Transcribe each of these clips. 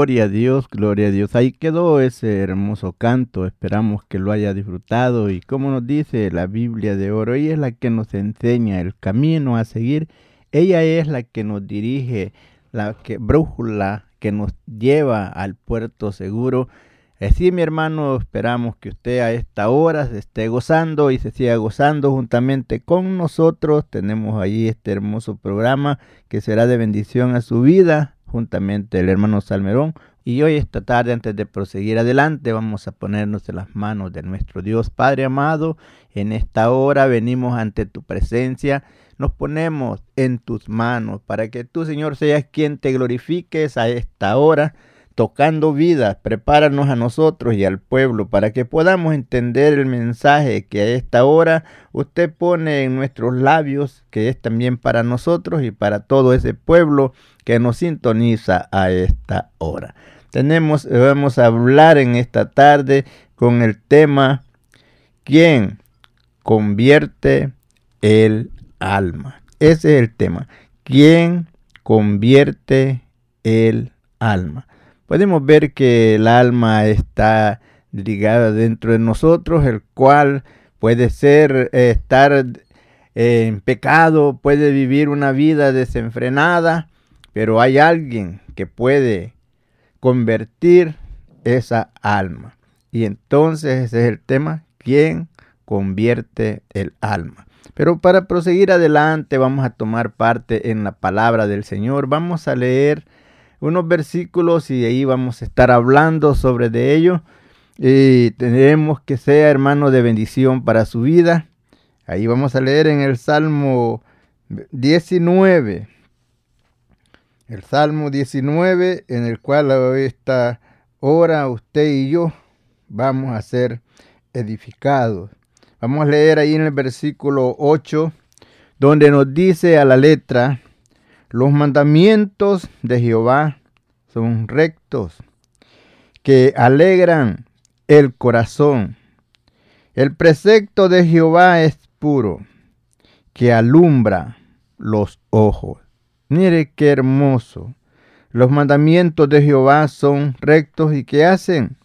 Gloria a Dios, gloria a Dios. Ahí quedó ese hermoso canto. Esperamos que lo haya disfrutado. Y como nos dice la Biblia de oro, ella es la que nos enseña el camino a seguir. Ella es la que nos dirige, la que brújula que nos lleva al puerto seguro. Así, mi hermano, esperamos que usted a esta hora se esté gozando y se siga gozando juntamente con nosotros. Tenemos ahí este hermoso programa que será de bendición a su vida juntamente el hermano Salmerón. Y hoy esta tarde, antes de proseguir adelante, vamos a ponernos en las manos de nuestro Dios Padre amado. En esta hora venimos ante tu presencia, nos ponemos en tus manos para que tú, Señor, seas quien te glorifiques a esta hora, tocando vidas. Prepáranos a nosotros y al pueblo para que podamos entender el mensaje que a esta hora usted pone en nuestros labios, que es también para nosotros y para todo ese pueblo que nos sintoniza a esta hora. Tenemos, vamos a hablar en esta tarde con el tema ¿Quién convierte el alma? Ese es el tema. ¿Quién convierte el alma? Podemos ver que el alma está ligada dentro de nosotros, el cual puede ser eh, estar en pecado, puede vivir una vida desenfrenada, pero hay alguien que puede convertir esa alma. Y entonces ese es el tema, ¿quién convierte el alma? Pero para proseguir adelante vamos a tomar parte en la palabra del Señor. Vamos a leer unos versículos y ahí vamos a estar hablando sobre de ello. Y tenemos que sea hermano de bendición para su vida. Ahí vamos a leer en el Salmo 19 el Salmo 19, en el cual esta hora usted y yo vamos a ser edificados. Vamos a leer ahí en el versículo 8, donde nos dice a la letra, los mandamientos de Jehová son rectos, que alegran el corazón. El precepto de Jehová es puro, que alumbra los ojos. Mire qué hermoso. Los mandamientos de Jehová son rectos y ¿qué hacen?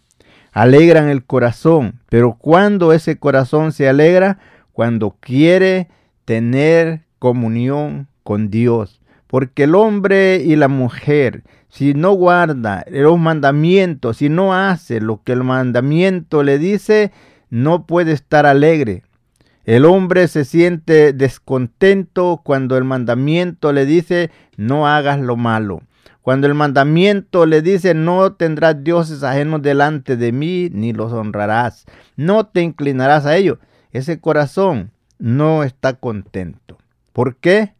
Alegran el corazón. Pero cuando ese corazón se alegra, cuando quiere tener comunión con Dios. Porque el hombre y la mujer, si no guarda los mandamientos, si no hace lo que el mandamiento le dice, no puede estar alegre. El hombre se siente descontento cuando el mandamiento le dice no hagas lo malo. Cuando el mandamiento le dice no tendrás dioses ajenos delante de mí, ni los honrarás, no te inclinarás a ellos. Ese corazón no está contento. ¿Por qué?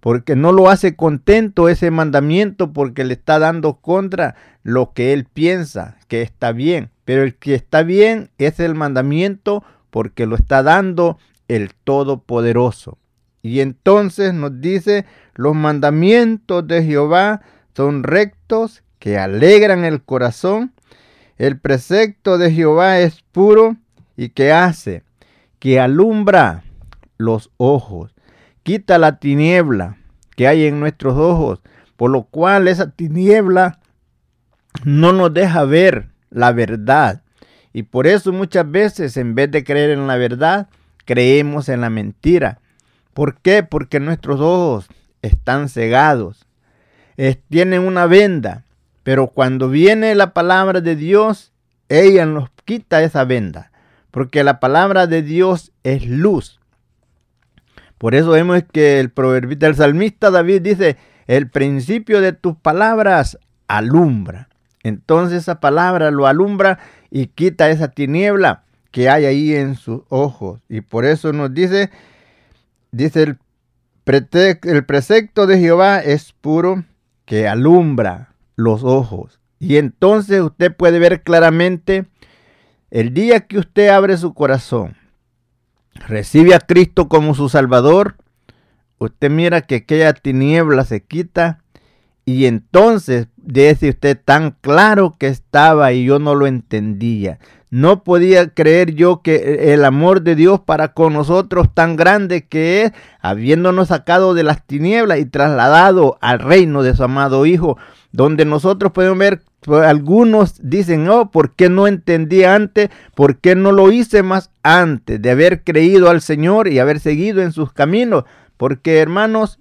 Porque no lo hace contento ese mandamiento porque le está dando contra lo que él piensa que está bien. Pero el que está bien es el mandamiento porque lo está dando el Todopoderoso. Y entonces nos dice, los mandamientos de Jehová son rectos que alegran el corazón. El precepto de Jehová es puro y que hace, que alumbra los ojos, quita la tiniebla que hay en nuestros ojos, por lo cual esa tiniebla no nos deja ver la verdad. Y por eso muchas veces en vez de creer en la verdad, creemos en la mentira. ¿Por qué? Porque nuestros ojos están cegados, tienen una venda, pero cuando viene la palabra de Dios, ella nos quita esa venda, porque la palabra de Dios es luz. Por eso vemos que el proverbista, el salmista David dice, el principio de tus palabras alumbra. Entonces esa palabra lo alumbra y quita esa tiniebla que hay ahí en sus ojos. Y por eso nos dice, dice el, el precepto de Jehová es puro que alumbra los ojos. Y entonces usted puede ver claramente el día que usted abre su corazón, recibe a Cristo como su Salvador, usted mira que aquella tiniebla se quita y entonces dice usted tan claro que estaba y yo no lo entendía. No podía creer yo que el amor de Dios para con nosotros tan grande que es, habiéndonos sacado de las tinieblas y trasladado al reino de su amado Hijo, donde nosotros podemos ver, pues, algunos dicen, oh, ¿por qué no entendí antes? ¿Por qué no lo hice más antes de haber creído al Señor y haber seguido en sus caminos? Porque hermanos,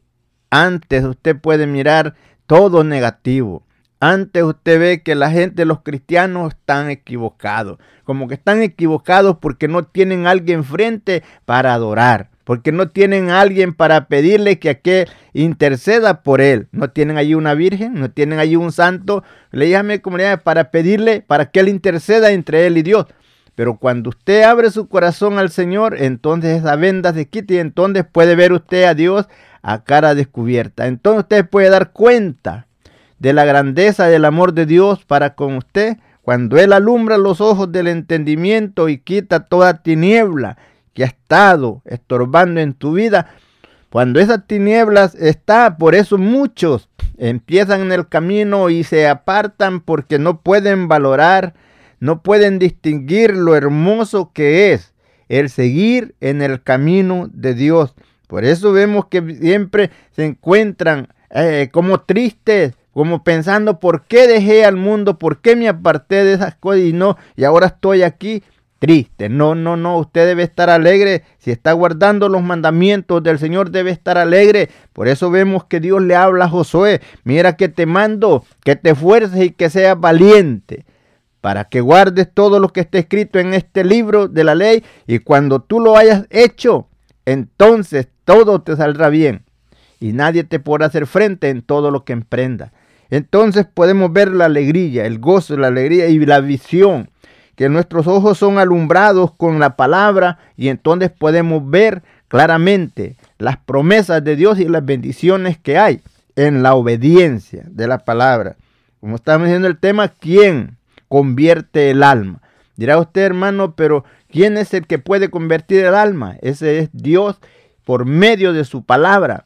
antes usted puede mirar todo negativo. Antes usted ve que la gente, los cristianos, están equivocados. Como que están equivocados porque no tienen alguien frente para adorar. Porque no tienen alguien para pedirle que aquel interceda por él. No tienen allí una virgen, no tienen allí un santo. Le llame comunidad para pedirle para que él interceda entre él y Dios. Pero cuando usted abre su corazón al Señor, entonces esa venda se quita y entonces puede ver usted a Dios a cara descubierta. Entonces usted puede dar cuenta de la grandeza del amor de Dios para con usted cuando Él alumbra los ojos del entendimiento y quita toda tiniebla que ha estado estorbando en tu vida. Cuando esas tinieblas está, por eso muchos empiezan en el camino y se apartan porque no pueden valorar, no pueden distinguir lo hermoso que es el seguir en el camino de Dios. Por eso vemos que siempre se encuentran eh, como tristes, como pensando por qué dejé al mundo, por qué me aparté de esas cosas y no, y ahora estoy aquí triste. No, no, no, usted debe estar alegre. Si está guardando los mandamientos del Señor, debe estar alegre. Por eso vemos que Dios le habla a Josué. Mira que te mando, que te fuerces y que seas valiente para que guardes todo lo que está escrito en este libro de la ley y cuando tú lo hayas hecho, entonces todo te saldrá bien y nadie te podrá hacer frente en todo lo que emprenda. Entonces podemos ver la alegría, el gozo, la alegría y la visión, que nuestros ojos son alumbrados con la palabra y entonces podemos ver claramente las promesas de Dios y las bendiciones que hay en la obediencia de la palabra. Como estamos diciendo el tema, ¿quién convierte el alma? Dirá usted, hermano, pero ¿quién es el que puede convertir el alma? Ese es Dios por medio de su palabra.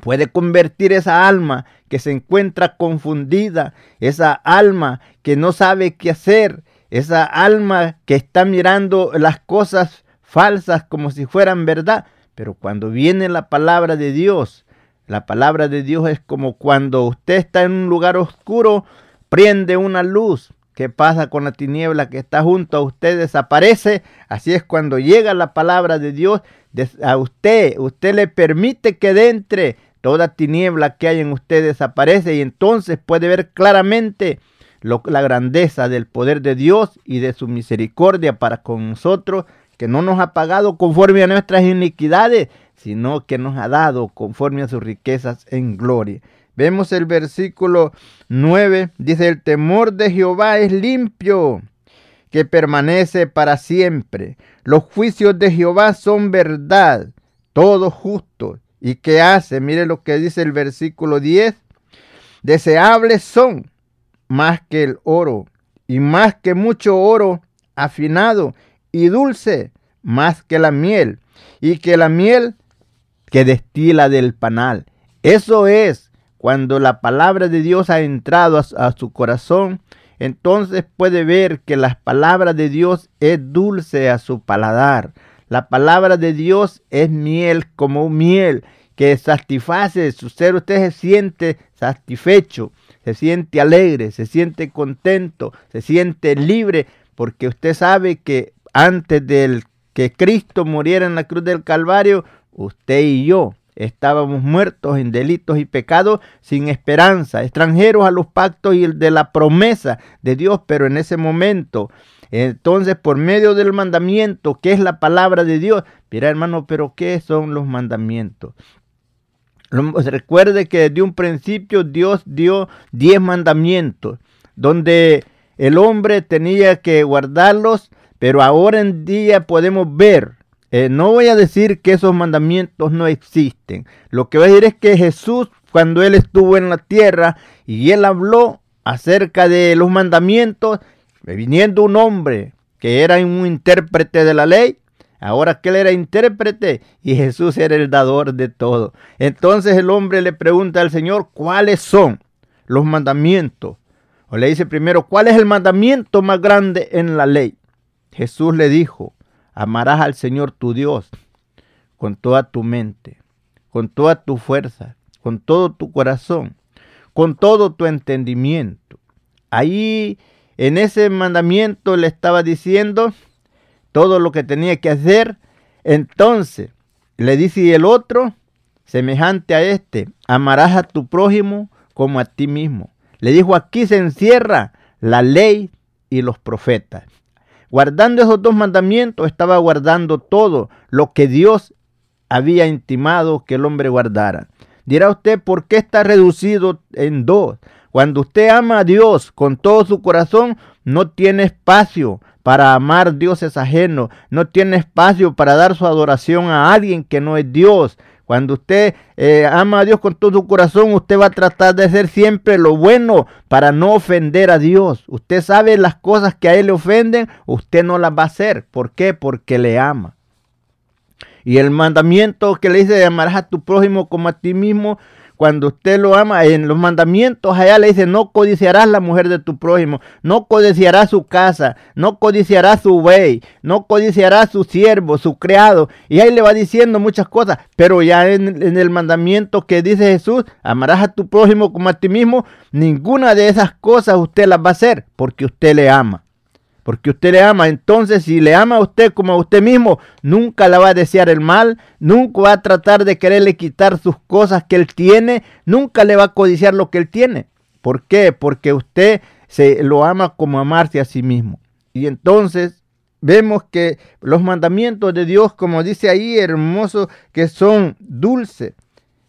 Puede convertir esa alma que se encuentra confundida, esa alma que no sabe qué hacer, esa alma que está mirando las cosas falsas como si fueran verdad. Pero cuando viene la palabra de Dios, la palabra de Dios es como cuando usted está en un lugar oscuro, prende una luz ¿Qué pasa con la tiniebla que está junto a usted? Desaparece. Así es cuando llega la palabra de Dios, a usted, usted le permite que dentro toda tiniebla que hay en usted desaparece y entonces puede ver claramente la grandeza del poder de Dios y de su misericordia para con nosotros, que no nos ha pagado conforme a nuestras iniquidades, sino que nos ha dado conforme a sus riquezas en gloria. Vemos el versículo 9, dice, el temor de Jehová es limpio, que permanece para siempre. Los juicios de Jehová son verdad, todos justos. ¿Y qué hace? Mire lo que dice el versículo 10. Deseables son más que el oro, y más que mucho oro afinado, y dulce más que la miel, y que la miel que destila del panal. Eso es cuando la palabra de Dios ha entrado a, su corazón, entonces puede ver que la palabra de Dios es dulce a su paladar. La palabra de Dios es miel como miel que satisface su ser. Usted se siente satisfecho, se siente alegre, se siente contento, se siente libre, porque usted sabe que antes del que Cristo muriera en la cruz del Calvario, usted y yo Estábamos muertos en delitos y pecados, sin esperanza, extranjeros a los pactos y de la promesa de Dios, pero en ese momento, entonces por medio del mandamiento, que es la palabra de Dios, mira hermano, pero ¿qué son los mandamientos? Recuerde que desde un principio Dios dio diez mandamientos, donde el hombre tenía que guardarlos, pero ahora en día podemos ver eh, no voy a decir que esos mandamientos no existen. Lo que voy a decir es que Jesús, cuando Él estuvo en la tierra y Él habló acerca de los mandamientos, viniendo un hombre que era un intérprete de la ley, ahora que Él era intérprete y Jesús era el dador de todo. Entonces el hombre le pregunta al Señor, ¿cuáles son los mandamientos? O le dice primero, ¿cuál es el mandamiento más grande en la ley? Jesús le dijo, Amarás al Señor tu Dios con toda tu mente, con toda tu fuerza, con todo tu corazón, con todo tu entendimiento. Ahí en ese mandamiento le estaba diciendo todo lo que tenía que hacer. Entonces le dice el otro, semejante a este, amarás a tu prójimo como a ti mismo. Le dijo, aquí se encierra la ley y los profetas. Guardando esos dos mandamientos, estaba guardando todo lo que Dios había intimado que el hombre guardara. Dirá usted, ¿por qué está reducido en dos? Cuando usted ama a Dios con todo su corazón, no tiene espacio para amar dioses ajenos, no tiene espacio para dar su adoración a alguien que no es Dios, cuando usted eh, ama a Dios con todo su corazón, usted va a tratar de hacer siempre lo bueno para no ofender a Dios. Usted sabe las cosas que a Él le ofenden, usted no las va a hacer. ¿Por qué? Porque le ama. Y el mandamiento que le dice, amarás a tu prójimo como a ti mismo, cuando usted lo ama, en los mandamientos allá le dice, no codiciarás la mujer de tu prójimo, no codiciarás su casa, no codiciarás su buey, no codiciarás su siervo, su criado. Y ahí le va diciendo muchas cosas, pero ya en, en el mandamiento que dice Jesús, amarás a tu prójimo como a ti mismo, ninguna de esas cosas usted las va a hacer porque usted le ama porque usted le ama. Entonces, si le ama a usted como a usted mismo, nunca le va a desear el mal, nunca va a tratar de quererle quitar sus cosas que él tiene, nunca le va a codiciar lo que él tiene. ¿Por qué? Porque usted se lo ama como amarse a sí mismo. Y entonces vemos que los mandamientos de Dios, como dice ahí, hermosos, que son dulces,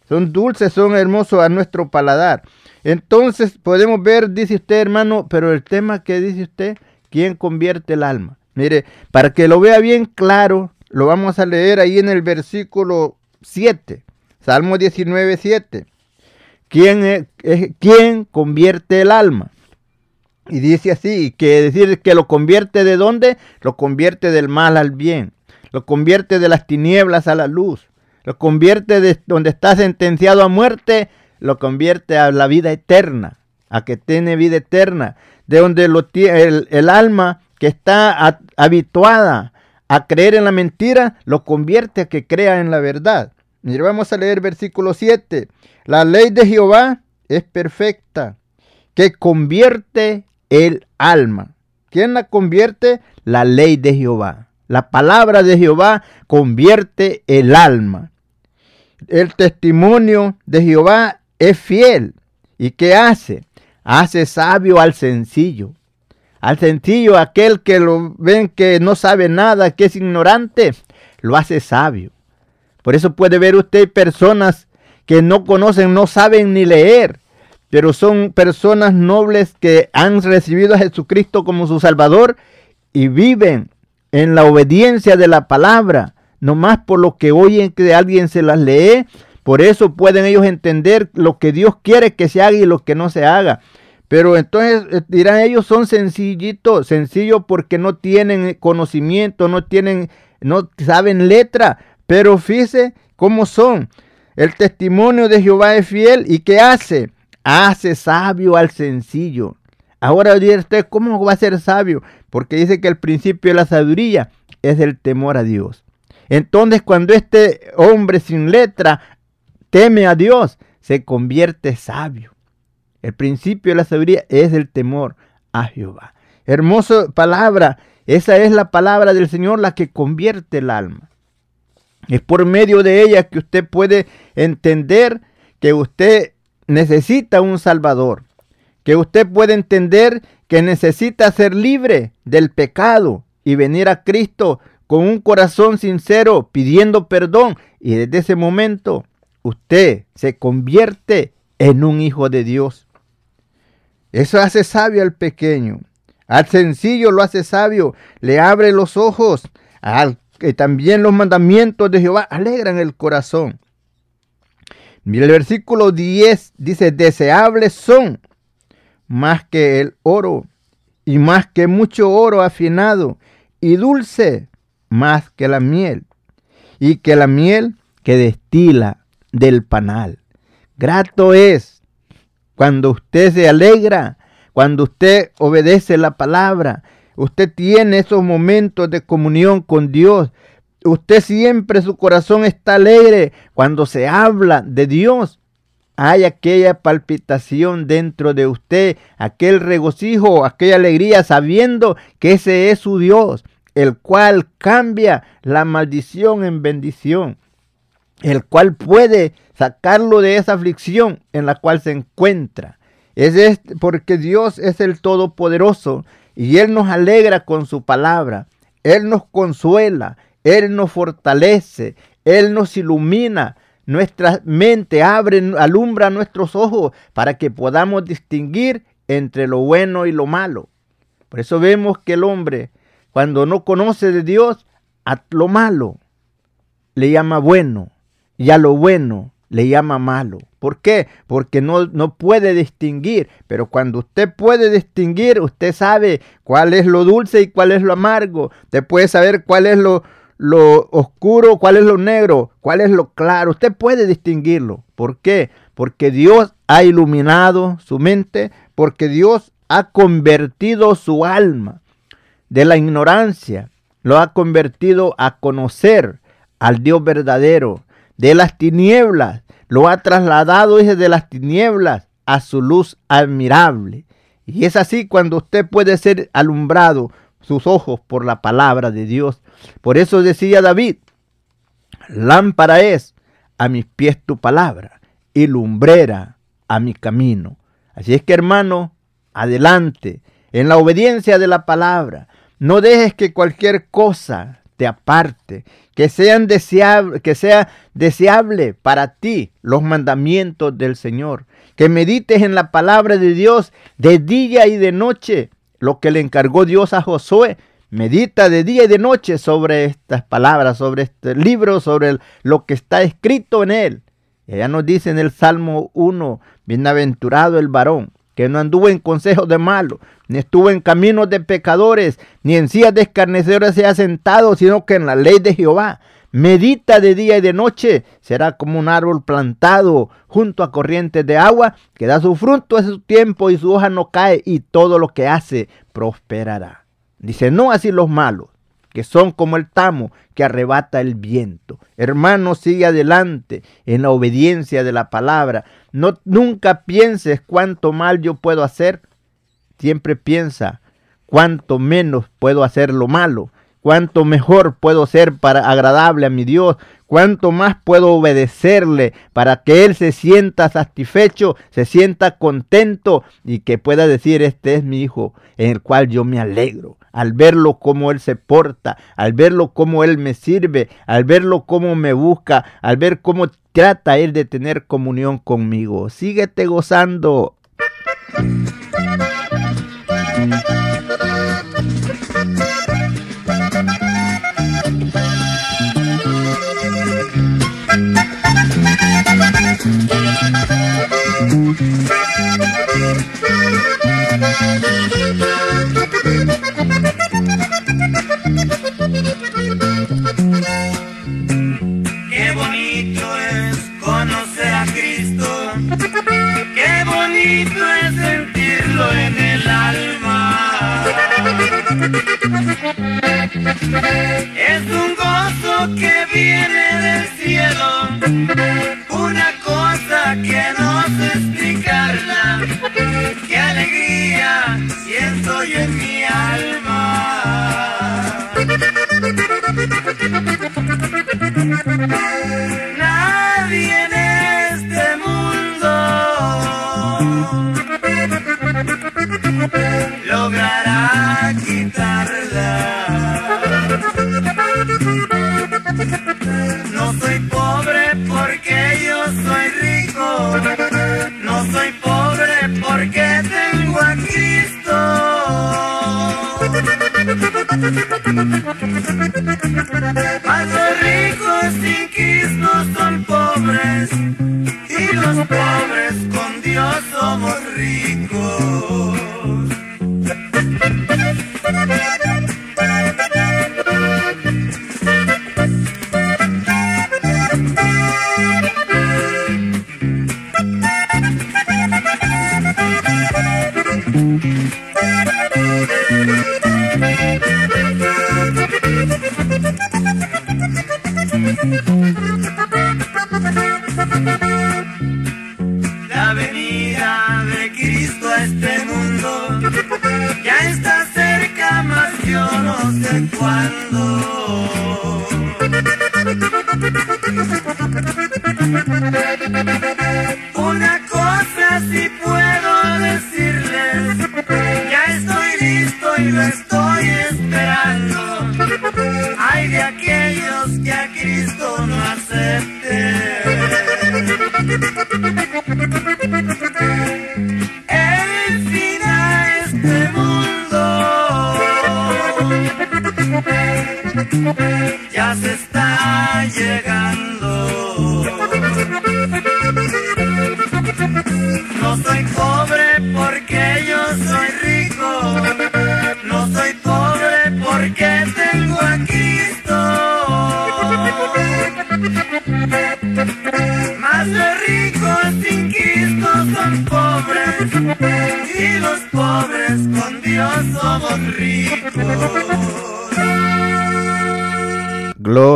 son dulces, son hermosos a nuestro paladar. Entonces podemos ver, dice usted hermano, pero el tema que dice usted, ¿Quién convierte el alma? Mire, para que lo vea bien claro, lo vamos a leer ahí en el versículo 7, Salmo 19, 7. ¿Quién, es, ¿Quién convierte el alma? Y dice así, que decir que lo convierte de dónde? Lo convierte del mal al bien, lo convierte de las tinieblas a la luz, lo convierte de donde está sentenciado a muerte, lo convierte a la vida eterna, a que tiene vida eterna de donde lo, el, el alma que está habituada a creer en la mentira, lo convierte a que crea en la verdad. Mire, vamos a leer versículo 7. La ley de Jehová es perfecta, que convierte el alma. ¿Quién la convierte? La ley de Jehová. La palabra de Jehová convierte el alma. El testimonio de Jehová es fiel. ¿Y qué hace? Hace sabio al sencillo. Al sencillo, aquel que lo ven que no sabe nada, que es ignorante, lo hace sabio. Por eso puede ver usted personas que no conocen, no saben ni leer, pero son personas nobles que han recibido a Jesucristo como su Salvador y viven en la obediencia de la palabra, no más por lo que oyen que alguien se las lee, por eso pueden ellos entender lo que Dios quiere que se haga y lo que no se haga. Pero entonces eh, dirán ellos son sencillitos, sencillos porque no tienen conocimiento, no tienen, no saben letra. Pero fíjese cómo son. El testimonio de Jehová es fiel y ¿qué hace? Hace sabio al sencillo. Ahora dirá usted, ¿cómo va a ser sabio? Porque dice que el principio de la sabiduría es el temor a Dios. Entonces cuando este hombre sin letra teme a Dios, se convierte sabio. El principio de la sabiduría es el temor a Jehová. Hermosa palabra. Esa es la palabra del Señor la que convierte el alma. Es por medio de ella que usted puede entender que usted necesita un Salvador. Que usted puede entender que necesita ser libre del pecado y venir a Cristo con un corazón sincero pidiendo perdón. Y desde ese momento usted se convierte en un hijo de Dios. Eso hace sabio al pequeño. Al sencillo lo hace sabio. Le abre los ojos. Al que también los mandamientos de Jehová alegran el corazón. el versículo 10 dice, deseables son más que el oro y más que mucho oro afinado y dulce más que la miel y que la miel que destila del panal. Grato es cuando usted se alegra, cuando usted obedece la palabra, usted tiene esos momentos de comunión con Dios. Usted siempre su corazón está alegre cuando se habla de Dios. Hay aquella palpitación dentro de usted, aquel regocijo, aquella alegría sabiendo que ese es su Dios, el cual cambia la maldición en bendición el cual puede sacarlo de esa aflicción en la cual se encuentra. Es este, porque Dios es el Todopoderoso y Él nos alegra con su palabra. Él nos consuela, Él nos fortalece, Él nos ilumina. Nuestra mente abre, alumbra nuestros ojos para que podamos distinguir entre lo bueno y lo malo. Por eso vemos que el hombre, cuando no conoce de Dios, a lo malo le llama bueno y a lo bueno le llama malo. ¿Por qué? Porque no, no puede distinguir. Pero cuando usted puede distinguir, usted sabe cuál es lo dulce y cuál es lo amargo. Usted puede saber cuál es lo, lo oscuro, cuál es lo negro, cuál es lo claro. Usted puede distinguirlo. ¿Por qué? Porque Dios ha iluminado su mente, porque Dios ha convertido su alma de la ignorancia, lo ha convertido a conocer al Dios verdadero, de las tinieblas, lo ha trasladado desde las tinieblas a su luz admirable. Y es así cuando usted puede ser alumbrado sus ojos por la palabra de Dios. Por eso decía David, lámpara es a mis pies tu palabra y lumbrera a mi camino. Así es que hermano, adelante, en la obediencia de la palabra. No dejes que cualquier cosa te aparte, que, sean deseable, que sea deseable para ti los mandamientos del Señor, que medites en la palabra de Dios de día y de noche, lo que le encargó Dios a Josué. Medita de día y de noche sobre estas palabras, sobre este libro, sobre lo que está escrito en él. Y allá nos dice en el Salmo 1, bienaventurado el varón que no anduvo en consejos de malos, ni estuvo en caminos de pecadores, ni en sillas de escarnecedores se ha sentado, sino que en la ley de Jehová medita de día y de noche, será como un árbol plantado junto a corrientes de agua, que da su fruto a su tiempo y su hoja no cae, y todo lo que hace prosperará. Dice, no así los malos, que son como el tamo que arrebata el viento. Hermano, sigue adelante en la obediencia de la palabra. No, nunca pienses cuánto mal yo puedo hacer. Siempre piensa cuánto menos puedo hacer lo malo cuánto mejor puedo ser para agradable a mi Dios, cuánto más puedo obedecerle para que Él se sienta satisfecho, se sienta contento y que pueda decir, este es mi hijo en el cual yo me alegro. Al verlo cómo Él se porta, al verlo cómo Él me sirve, al verlo cómo me busca, al ver cómo trata Él de tener comunión conmigo. Síguete gozando. Qué bonito es conocer a Cristo, qué bonito es sentirlo en el alma. Es un gozo que viene del cielo, no sé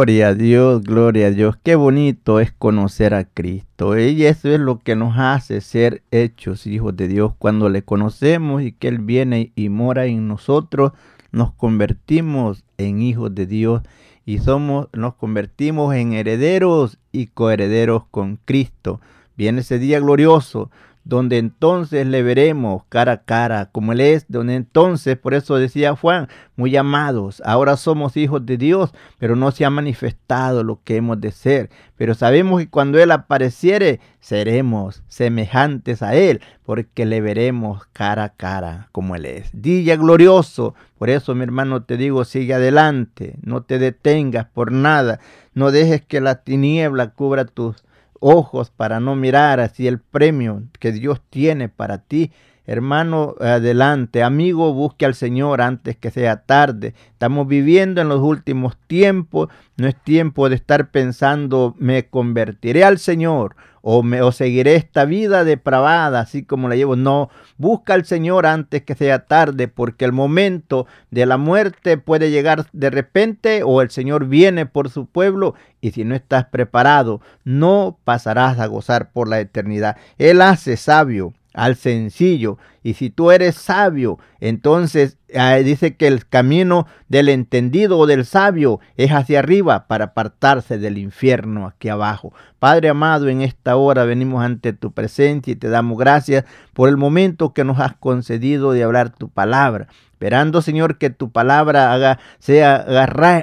Gloria a Dios, gloria a Dios. Qué bonito es conocer a Cristo. Y eso es lo que nos hace ser hechos hijos de Dios. Cuando le conocemos y que Él viene y mora en nosotros, nos convertimos en hijos de Dios y somos, nos convertimos en herederos y coherederos con Cristo. Viene ese día glorioso donde entonces le veremos cara a cara como Él es, donde entonces, por eso decía Juan, muy amados, ahora somos hijos de Dios, pero no se ha manifestado lo que hemos de ser, pero sabemos que cuando Él apareciere, seremos semejantes a Él, porque le veremos cara a cara como Él es. Día glorioso, por eso mi hermano te digo, sigue adelante, no te detengas por nada, no dejes que la tiniebla cubra tus ojos para no mirar así el premio que Dios tiene para ti. Hermano, adelante. Amigo, busque al Señor antes que sea tarde. Estamos viviendo en los últimos tiempos. No es tiempo de estar pensando, me convertiré al Señor o, me, o seguiré esta vida depravada, así como la llevo. No, busca al Señor antes que sea tarde, porque el momento de la muerte puede llegar de repente o el Señor viene por su pueblo y si no estás preparado, no pasarás a gozar por la eternidad. Él hace sabio al sencillo. Y si tú eres sabio, entonces ah, dice que el camino del entendido o del sabio es hacia arriba para apartarse del infierno aquí abajo. Padre amado, en esta hora venimos ante tu presencia y te damos gracias por el momento que nos has concedido de hablar tu palabra. Esperando, Señor, que tu palabra haga, sea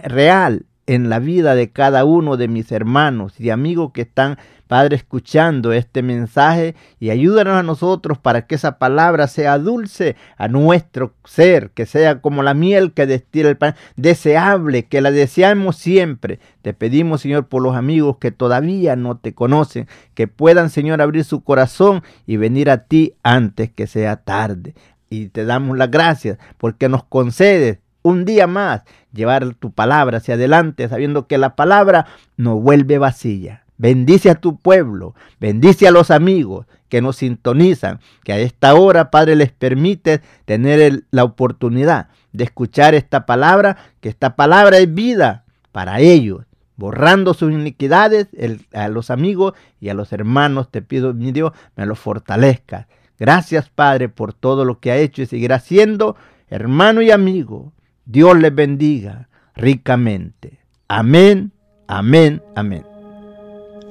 real en la vida de cada uno de mis hermanos y amigos que están, Padre, escuchando este mensaje y ayúdanos a nosotros para que esa palabra sea dulce a nuestro ser, que sea como la miel que destila el pan, deseable, que la deseamos siempre. Te pedimos, Señor, por los amigos que todavía no te conocen, que puedan, Señor, abrir su corazón y venir a ti antes que sea tarde. Y te damos las gracias porque nos concedes un día más llevar tu palabra hacia adelante, sabiendo que la palabra no vuelve vacía. Bendice a tu pueblo, bendice a los amigos que nos sintonizan, que a esta hora, Padre, les permite tener la oportunidad de escuchar esta palabra, que esta palabra es vida para ellos, borrando sus iniquidades a los amigos y a los hermanos. Te pido, mi Dios, me lo fortalezca. Gracias, Padre, por todo lo que ha hecho y seguirá haciendo, hermano y amigo. Dios les bendiga ricamente. Amén, amén, amén.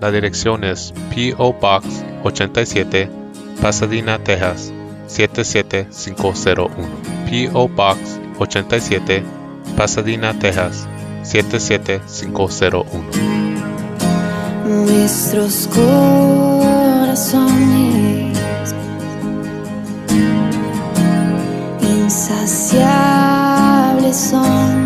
la dirección es PO Box 87, Pasadena, Texas 77501. PO Box 87, Pasadena, Texas 77501. Nuestros corazones insaciables son.